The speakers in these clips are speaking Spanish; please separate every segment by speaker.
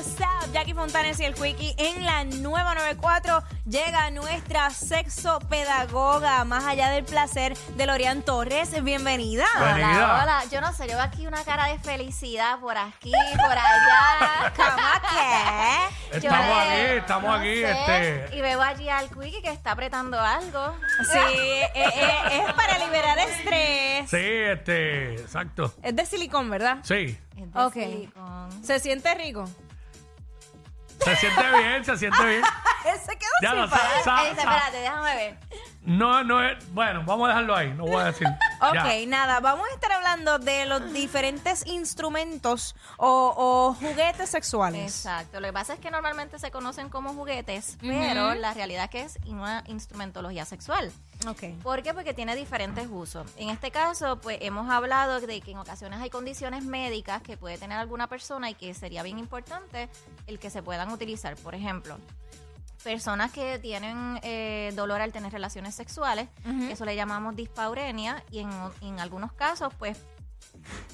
Speaker 1: what's up? Jackie Fontanes y el Quickie en la nueva 94 llega nuestra sexopedagoga, más allá del placer, de Lorian Torres. Bienvenida.
Speaker 2: Bienvenida.
Speaker 3: Hola, hola. Yo no sé, yo veo aquí una cara de felicidad por aquí, por allá.
Speaker 1: ¿Cómo que?
Speaker 3: Yo
Speaker 2: Estamos
Speaker 3: le-
Speaker 2: aquí, estamos
Speaker 3: no
Speaker 2: aquí,
Speaker 3: sé,
Speaker 2: este.
Speaker 3: Y veo allí al Quickie que está apretando algo.
Speaker 1: Sí, eh, eh, es para liberar estrés.
Speaker 2: Sí, este, exacto.
Speaker 1: Es de silicón, ¿verdad?
Speaker 2: Sí.
Speaker 3: Es de
Speaker 1: Ok.
Speaker 3: silicón.
Speaker 1: ¿Se siente rico?
Speaker 2: Se siente bien, se siente bien.
Speaker 1: Él se quedó
Speaker 2: Ya
Speaker 1: sin
Speaker 2: lo
Speaker 1: parar.
Speaker 2: sabes. Sa-
Speaker 3: Ey,
Speaker 2: sa-
Speaker 3: espérate, déjame ver.
Speaker 2: No, no es. Bueno, vamos a dejarlo ahí, no voy a decir.
Speaker 1: Ok,
Speaker 2: Ya.
Speaker 1: nada, vamos a estar hablando de los diferentes instrumentos o, o juguetes sexuales.
Speaker 3: Exacto. Lo que pasa es que normalmente se conocen como juguetes, pero la realidad es que es una instrumentología sexual.
Speaker 1: Ok.
Speaker 3: ¿Por qué? Porque tiene diferentes usos. En este caso, pues hemos hablado de que en ocasiones hay condiciones médicas que puede tener alguna persona y que sería bien importante el que se puedan utilizar. Por ejemplo, personas que tienen eh, dolor al tener relaciones sexuales, eso le llamamos dispaurenia, y en, en algunos casos, pues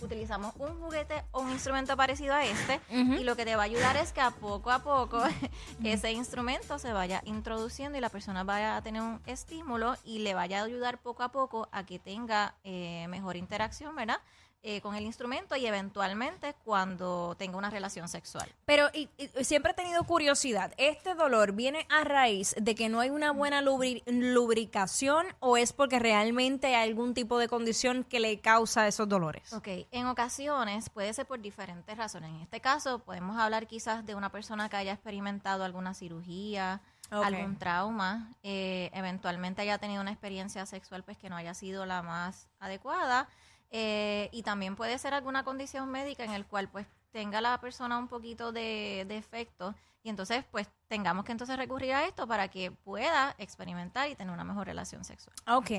Speaker 3: utilizamos un juguete o un instrumento parecido a este y lo que te va a ayudar es que a poco a poco ese instrumento se vaya introduciendo y la persona vaya a tener un estímulo y le vaya a ayudar poco a poco a que tenga eh, mejor interacción, ¿verdad? Eh, con el instrumento y eventualmente cuando tenga una relación sexual.
Speaker 1: Pero y- y siempre he tenido curiosidad. ¿Este dolor viene a raíz de que no hay una buena lubri- lubricación o es porque realmente hay algún tipo de condición que le causa esos dolores?
Speaker 3: Ok, en ocasiones puede ser por diferentes razones. En este caso podemos hablar quizás de una persona que haya experimentado alguna cirugía, algún trauma, eh, eventualmente haya tenido una experiencia sexual pues que no haya sido la más adecuada eh, y también puede ser alguna condición médica en el cual pues tenga la persona un poquito de defecto y entonces pues tengamos que entonces recurrir a esto para que pueda experimentar y tener una mejor relación sexual.
Speaker 1: Ok.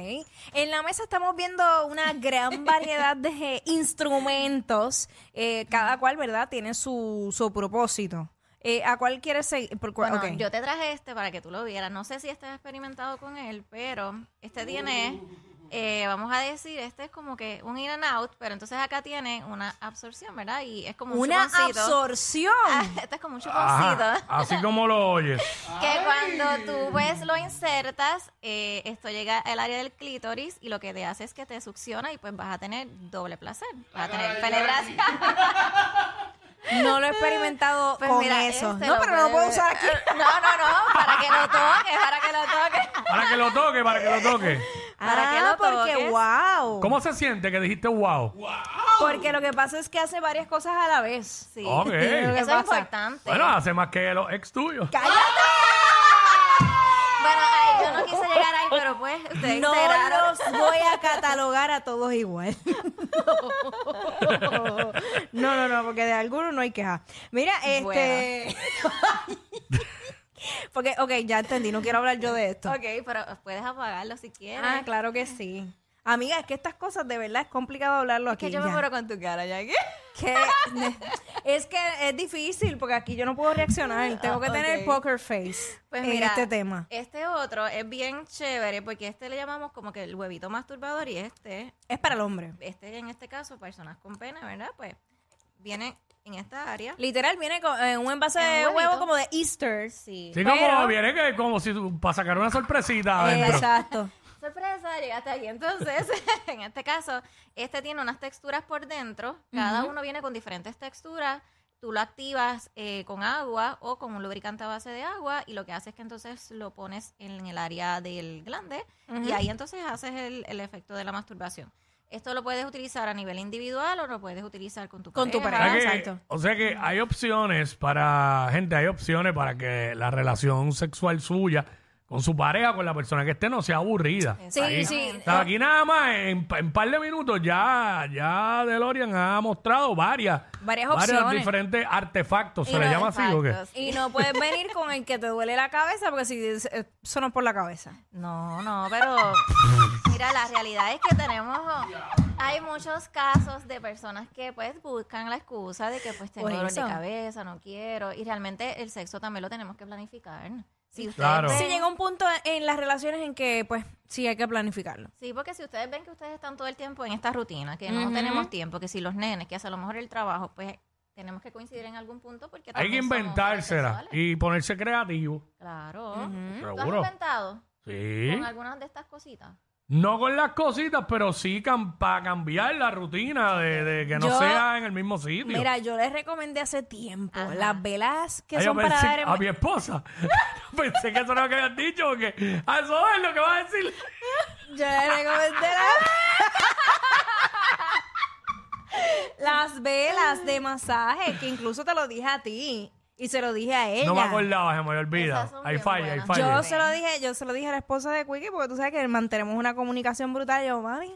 Speaker 1: En la mesa estamos viendo una gran variedad de instrumentos. eh, cada cual, ¿verdad? Tiene su, su propósito. Eh, ¿A cuál quieres seguir? Por cuál-
Speaker 3: Bueno,
Speaker 1: ok.
Speaker 3: yo te traje este para que tú lo vieras. No sé si has experimentado con él, pero este tiene, eh, vamos a decir, este es como que un in and out, pero entonces acá tiene una absorción, ¿verdad? Y es como un
Speaker 1: Una
Speaker 3: chuponcito.
Speaker 1: absorción.
Speaker 3: Ah, este es como un chuponcito.
Speaker 2: Ajá, así como lo oyes.
Speaker 3: Que cuando tú pues lo insertas, eh, esto llega al área del clítoris y lo que te hace es que te succiona y pues vas a tener doble placer. Vas a tener penetración.
Speaker 1: No lo he experimentado
Speaker 3: Pues
Speaker 1: con
Speaker 3: mira,
Speaker 1: eso.
Speaker 3: este
Speaker 1: no, pero no lo puedo usar aquí.
Speaker 3: No, no, no, para que lo toques, para que lo toques.
Speaker 2: Para que lo toque, para que lo toque.
Speaker 3: Para que
Speaker 1: Ah,
Speaker 3: lo
Speaker 1: porque
Speaker 3: toques.
Speaker 1: wow.
Speaker 2: ¿Cómo se siente que dijiste wow?
Speaker 1: Porque lo que pasa es que hace varias cosas a la vez.
Speaker 3: Sí.
Speaker 2: Ok.
Speaker 1: Lo que
Speaker 3: Eso es
Speaker 1: pasa.
Speaker 3: importante.
Speaker 2: Bueno, hace más que los ex tuyos.
Speaker 3: Bueno, ay, yo no quise llegar ahí, pero pues ustedes
Speaker 1: No
Speaker 3: enteraron.
Speaker 1: los voy a catalogar a todos igual. No, no, no, porque de algunos no hay queja. Mira, este. porque, ok, ya entendí, no quiero hablar yo de esto.
Speaker 3: Ok, pero puedes apagarlo si quieres.
Speaker 1: Ah, claro que sí. Amiga, es que estas cosas de verdad es complicado hablarlo
Speaker 3: Es
Speaker 1: aquí.
Speaker 3: que yo me muero con tu cara, ya que.
Speaker 1: Es que es difícil porque aquí yo no puedo reaccionar. Tengo que
Speaker 3: Ah,
Speaker 1: tener
Speaker 3: ok.
Speaker 1: poker face
Speaker 3: Pues
Speaker 1: en
Speaker 3: mira,
Speaker 1: este tema.
Speaker 3: Este otro es bien chévere porque este le llamamos como que el huevito masturbador y este,
Speaker 1: Es para el hombre.
Speaker 3: este en este caso, personas con pene, ¿verdad? Pues viene en esta área.
Speaker 1: Literal, viene con eh, un envase
Speaker 3: En un
Speaker 1: de huevo
Speaker 3: huevito.
Speaker 1: como de Easter.
Speaker 3: Sí.
Speaker 2: Sí,
Speaker 1: Pero-
Speaker 2: como viene que como si tú- para sacar una sorpresita adentro.
Speaker 1: Exacto.
Speaker 3: Sorpresa, llegaste aquí. Entonces, en este caso, este tiene unas texturas por dentro. Cada uno viene con diferentes texturas. Tú lo activas eh, con agua o con un lubricante a base de agua y lo que hace es que entonces lo pones en el área del glande y ahí entonces haces el, el efecto de la masturbación. Esto lo puedes utilizar a nivel individual o lo puedes utilizar con tu
Speaker 1: Con tu
Speaker 2: O
Speaker 1: pareja.
Speaker 2: sea, que,
Speaker 1: Exacto.
Speaker 2: o sea que hay opciones para, gente, hay opciones para que la relación sexual suya con su pareja, con la persona que esté, no sea aburrida.
Speaker 1: Sí,
Speaker 2: Ahí.
Speaker 1: sí.
Speaker 2: O sea, aquí nada más, en un par de minutos ya, ya DeLorean ha mostrado varias,
Speaker 1: Varias
Speaker 2: varios
Speaker 1: opciones.
Speaker 2: diferentes artefactos,
Speaker 1: Y
Speaker 2: ¿se le
Speaker 1: no-
Speaker 2: llama así o qué?
Speaker 1: Y no puedes venir con el que te duele la cabeza porque si eh, eso no es por la cabeza.
Speaker 3: No, no, pero mira, la realidad es que tenemos, hay muchos casos de personas que pues buscan la excusa de que pues tengo dolor de cabeza, no quiero, y realmente el sexo también lo tenemos que planificar. Si ustedes
Speaker 2: Claro.
Speaker 3: ven-
Speaker 1: Sí, llega un punto en las relaciones en que, pues, sí hay que planificarlo.
Speaker 3: Sí, porque si ustedes ven que ustedes están todo el tiempo en esta rutina, que no
Speaker 1: Ujú.
Speaker 3: tenemos tiempo, que si los nenes, que hace a lo mejor el trabajo, pues tenemos que coincidir en algún punto porque
Speaker 2: Hay que
Speaker 3: también somos
Speaker 2: inventársela y ponerse creativo.
Speaker 3: Claro. ¿Tú has
Speaker 2: Seguro.
Speaker 3: inventado
Speaker 2: Sí.
Speaker 3: con algunas de estas cositas?
Speaker 2: No con las cositas, pero sí para cambiar la rutina de, de que no
Speaker 1: Yo-
Speaker 2: sea en el mismo sitio.
Speaker 1: Mira, yo les recomendé hace tiempo
Speaker 3: Ajá.
Speaker 1: las velas que
Speaker 2: Ay, yo
Speaker 1: son para
Speaker 2: pensé-
Speaker 1: dar...
Speaker 2: a mi esposa. pensé que eso era lo que habían dicho, porque a eso es lo que va a decir.
Speaker 1: Yo les recomendé la- las velas de masaje, que incluso te lo dije a ti y se lo dije a ella.
Speaker 2: No me acordaba, se me
Speaker 3: Esas son
Speaker 2: Ahí
Speaker 3: bien
Speaker 2: falla, ahí
Speaker 3: buenas.
Speaker 2: falla.
Speaker 1: Yo se lo dije, yo se lo dije a la esposa de Quickie porque tú sabes que mantenemos una comunicación brutal. Yo, mami,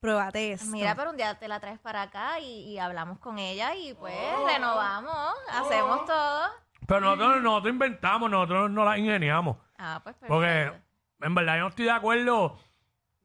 Speaker 1: pruébate esto.
Speaker 3: Mira, pero un día te la traes para acá y, y hablamos con ella y pues
Speaker 2: Oh.
Speaker 3: renovamos, hacemos todo.
Speaker 2: Pero nosotros, nosotros inventamos, nosotros no las ingeniamos.
Speaker 3: Ah, pues perfecto.
Speaker 2: Porque en verdad yo no estoy de acuerdo,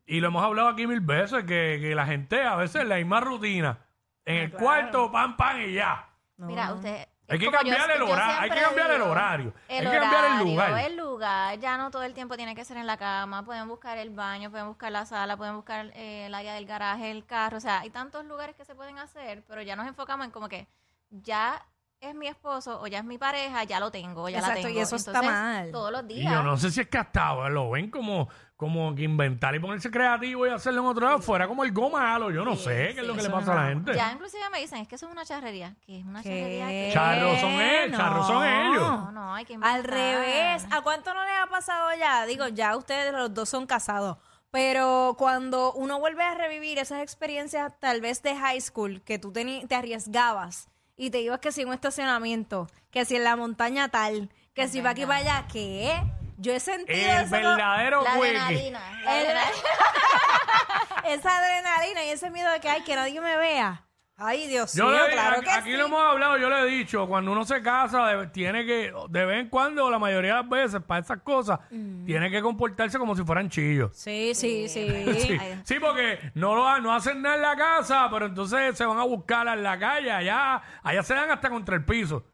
Speaker 2: y lo hemos hablado aquí mil veces, que, que la gente a veces la misma rutina. En el cuarto, pam, pam y ya.
Speaker 3: Mira, usted...
Speaker 2: Hay que
Speaker 3: como yo-
Speaker 2: cambiar el
Speaker 3: yo
Speaker 2: horario, hay
Speaker 3: siempre
Speaker 2: que cambiar el
Speaker 3: digo,
Speaker 2: horario,
Speaker 3: El
Speaker 2: hay que cambiar el
Speaker 3: horario,
Speaker 2: lugar.
Speaker 3: El lugar, ya no todo el tiempo tiene que ser en la cama. Pueden buscar el baño, pueden buscar la sala, pueden buscar eh, el área del garaje, el carro. O sea, hay tantos lugares que se pueden hacer, pero ya nos enfocamos en como que ya es mi esposo o ya es mi pareja, ya lo tengo, ya
Speaker 1: Exacto,
Speaker 3: la
Speaker 1: y
Speaker 3: tengo.
Speaker 1: eso está
Speaker 3: Entonces,
Speaker 1: mal.
Speaker 3: Todos los
Speaker 2: Y
Speaker 3: días.
Speaker 2: yo no sé si es que hasta ahora lo ven como, como que inventar y ponerse creativo y hacerlo en otro lado fuera como algo malo. Yo no
Speaker 3: Sí,
Speaker 2: sé qué es lo que le pasa a la
Speaker 1: no.
Speaker 2: gente.
Speaker 3: Ya inclusive me dicen, es que eso es una charrería. que es una
Speaker 1: ¿Qué?
Speaker 3: charrería? que-
Speaker 2: Charros son ellos, charros son ellos.
Speaker 3: No, no, hay que
Speaker 1: Al
Speaker 3: inventar.
Speaker 1: revés. ¿A cuánto no les ha pasado ya? Digo, ya ustedes los dos son casados. Pero cuando uno vuelve a revivir esas experiencias tal vez de high school, que tú teni- te arriesgabas y te ibas que si en un estacionamiento, que si en la montaña tal, que si va aquí para allá, ¿qué? Yo he sentido
Speaker 2: El
Speaker 1: eso-
Speaker 2: verdadero
Speaker 3: La adrenalina. la
Speaker 1: El-
Speaker 3: adrenalina.
Speaker 1: esa adrenalina y ese miedo de que, ay, que nadie me vea. Ay, Dios
Speaker 2: Yo
Speaker 1: mío,
Speaker 2: le-
Speaker 1: claro
Speaker 2: aquí,
Speaker 1: que
Speaker 2: aquí
Speaker 1: sí.
Speaker 2: lo hemos hablado, yo le he dicho, cuando uno se casa, de- tiene que, de vez en cuando, la mayoría de las veces, para esas cosas, tiene que comportarse como si fueran chillos.
Speaker 1: Sí, sí, sí.
Speaker 2: Sí,
Speaker 3: Ay.
Speaker 2: sí, porque no lo ha- no hacen nada en la casa, pero entonces se van a buscar en la calle, allá, allá se dan hasta contra el piso,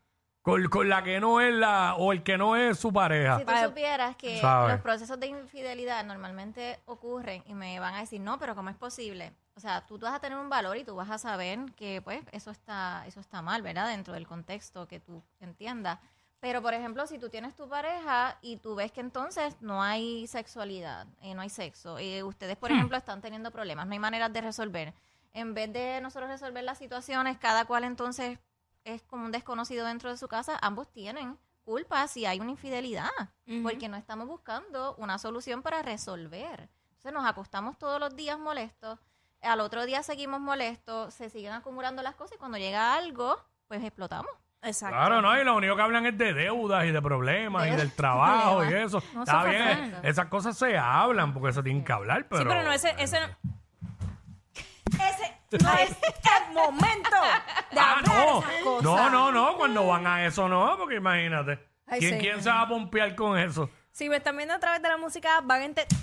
Speaker 2: con, con la que no es la, o el que no es su pareja.
Speaker 3: Si tú supieras que
Speaker 2: ¿sabes?
Speaker 3: los procesos de infidelidad normalmente ocurren y me van a decir, no, pero ¿cómo es posible? O sea, tú vas a tener un valor y tú vas a saber que pues eso está, eso está mal, ¿verdad? Dentro del contexto que tú entiendas. Pero, por ejemplo, si tú tienes tu pareja y tú ves que entonces no hay sexualidad, eh, no hay sexo, y ustedes, por ejemplo, están teniendo problemas, no hay maneras de resolver. En vez de nosotros resolver las situaciones, cada cual entonces es como un desconocido dentro de su casa, ambos tienen culpa si hay una infidelidad, porque no estamos buscando una solución para resolver. Entonces nos acostamos todos los días molestos, al otro día seguimos molestos, se siguen acumulando las cosas y cuando llega algo, pues explotamos.
Speaker 1: Exacto.
Speaker 2: Claro, no, y lo único que hablan es de deudas y de problemas y del trabajo y eso.
Speaker 3: No,
Speaker 2: Está bien, esas cosas se hablan porque se tienen que hablar, pero...
Speaker 1: Sí, pero no, ese, ese no. Ese no es el momento de
Speaker 2: Ah,
Speaker 1: hablar
Speaker 2: no.
Speaker 1: esas cosas.
Speaker 2: No, no, no, cuando van a eso no, porque imagínate.
Speaker 1: Ay,
Speaker 2: ¿Quién. ¿Quién se va a pompear con eso?
Speaker 1: Si me están viendo a través de la música, van a entender.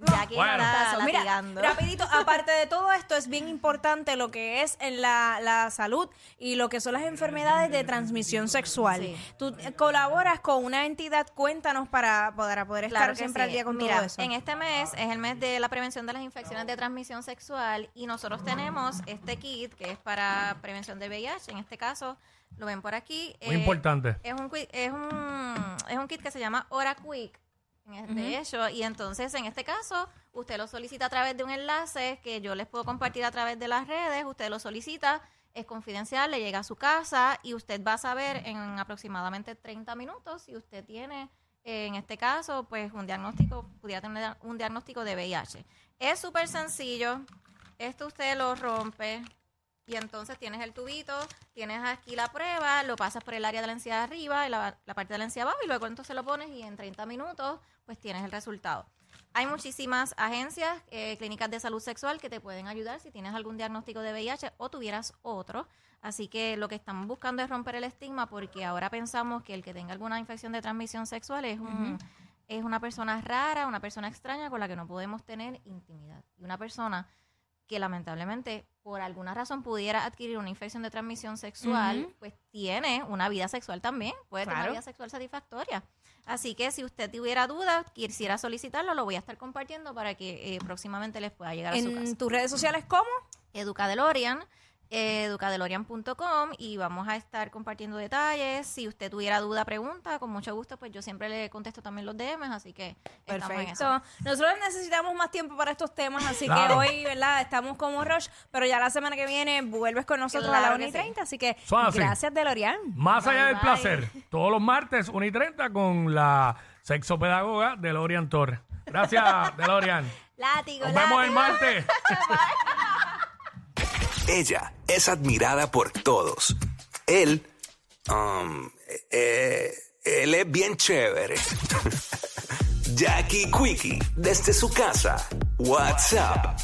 Speaker 3: Ya que
Speaker 2: Bueno.
Speaker 3: está
Speaker 1: Mira,
Speaker 3: latigando.
Speaker 1: rapidito, aparte de todo esto, es bien importante lo que es en la, la salud y lo que son las enfermedades de transmisión sexual.
Speaker 3: Sí.
Speaker 1: Tú eh, colaboras con una entidad, cuéntanos para, para poder estar
Speaker 3: Claro que
Speaker 1: siempre
Speaker 3: sí.
Speaker 1: al día con
Speaker 3: Mira,
Speaker 1: todo eso.
Speaker 3: En este mes es el mes de la prevención de las infecciones de transmisión sexual y nosotros tenemos este kit que es para prevención de VIH. En este caso, lo ven por aquí.
Speaker 2: Muy
Speaker 3: eh,
Speaker 2: importante.
Speaker 3: Es un, qui- es, un, es un kit que se llama Hora Quick. De hecho, y entonces en este caso, usted lo solicita a través de un enlace que yo les puedo compartir a través de las redes. Usted lo solicita, es confidencial, le llega a su casa y usted va a saber en aproximadamente 30 minutos si usted tiene, eh, en este caso, pues un diagnóstico, pudiera tener un diagnóstico de VIH. Es súper sencillo. Esto usted lo rompe, y entonces tienes el tubito, tienes aquí la prueba, lo pasas por el área de la encía de arriba y la, la parte de la encía abajo y luego entonces lo pones y en 30 minutos pues tienes el resultado. Hay muchísimas agencias, eh, clínicas de salud sexual que te pueden ayudar si tienes algún diagnóstico de VIH o tuvieras otro. Así que lo que estamos buscando es romper el estigma porque ahora pensamos que el que tenga alguna infección de transmisión sexual es, un, es una persona rara, una persona extraña con la que no podemos tener intimidad. Y una persona que lamentablemente por alguna razón pudiera adquirir una infección de transmisión sexual, pues tiene una vida sexual también, puede tener una vida sexual satisfactoria. Así que si usted tuviera dudas, quisiera solicitarlo, lo voy a estar compartiendo para que eh, próximamente les pueda llegar a su casa.
Speaker 1: en tus redes sociales, ¿cómo?
Speaker 3: Educa DeLorean eh, educadelorian.com y vamos a estar compartiendo detalles. Si usted tuviera duda, pregunta, con mucho gusto, pues yo siempre le contesto también los DMs, así que estamos en eso.
Speaker 1: Perfecto. Nosotros necesitamos más tiempo para estos temas, así que hoy, ¿verdad? Estamos como Rush, pero ya la semana que viene vuelves con nosotros a la
Speaker 3: Claro
Speaker 1: 1 y
Speaker 3: que sí.
Speaker 1: 30, así que gracias, DeLorean.
Speaker 2: Más allá del
Speaker 3: bye.
Speaker 2: placer, todos los martes, 1 y 30, con la sexopedagoga Delorian Torres. Gracias, Delorian.
Speaker 1: Látigo,
Speaker 2: Nos vemos el
Speaker 1: látigo.
Speaker 2: martes.
Speaker 4: Ella es admirada por todos. Él, um, eh, él es bien chévere. Jackie Quickie, desde su casa. WhatsApp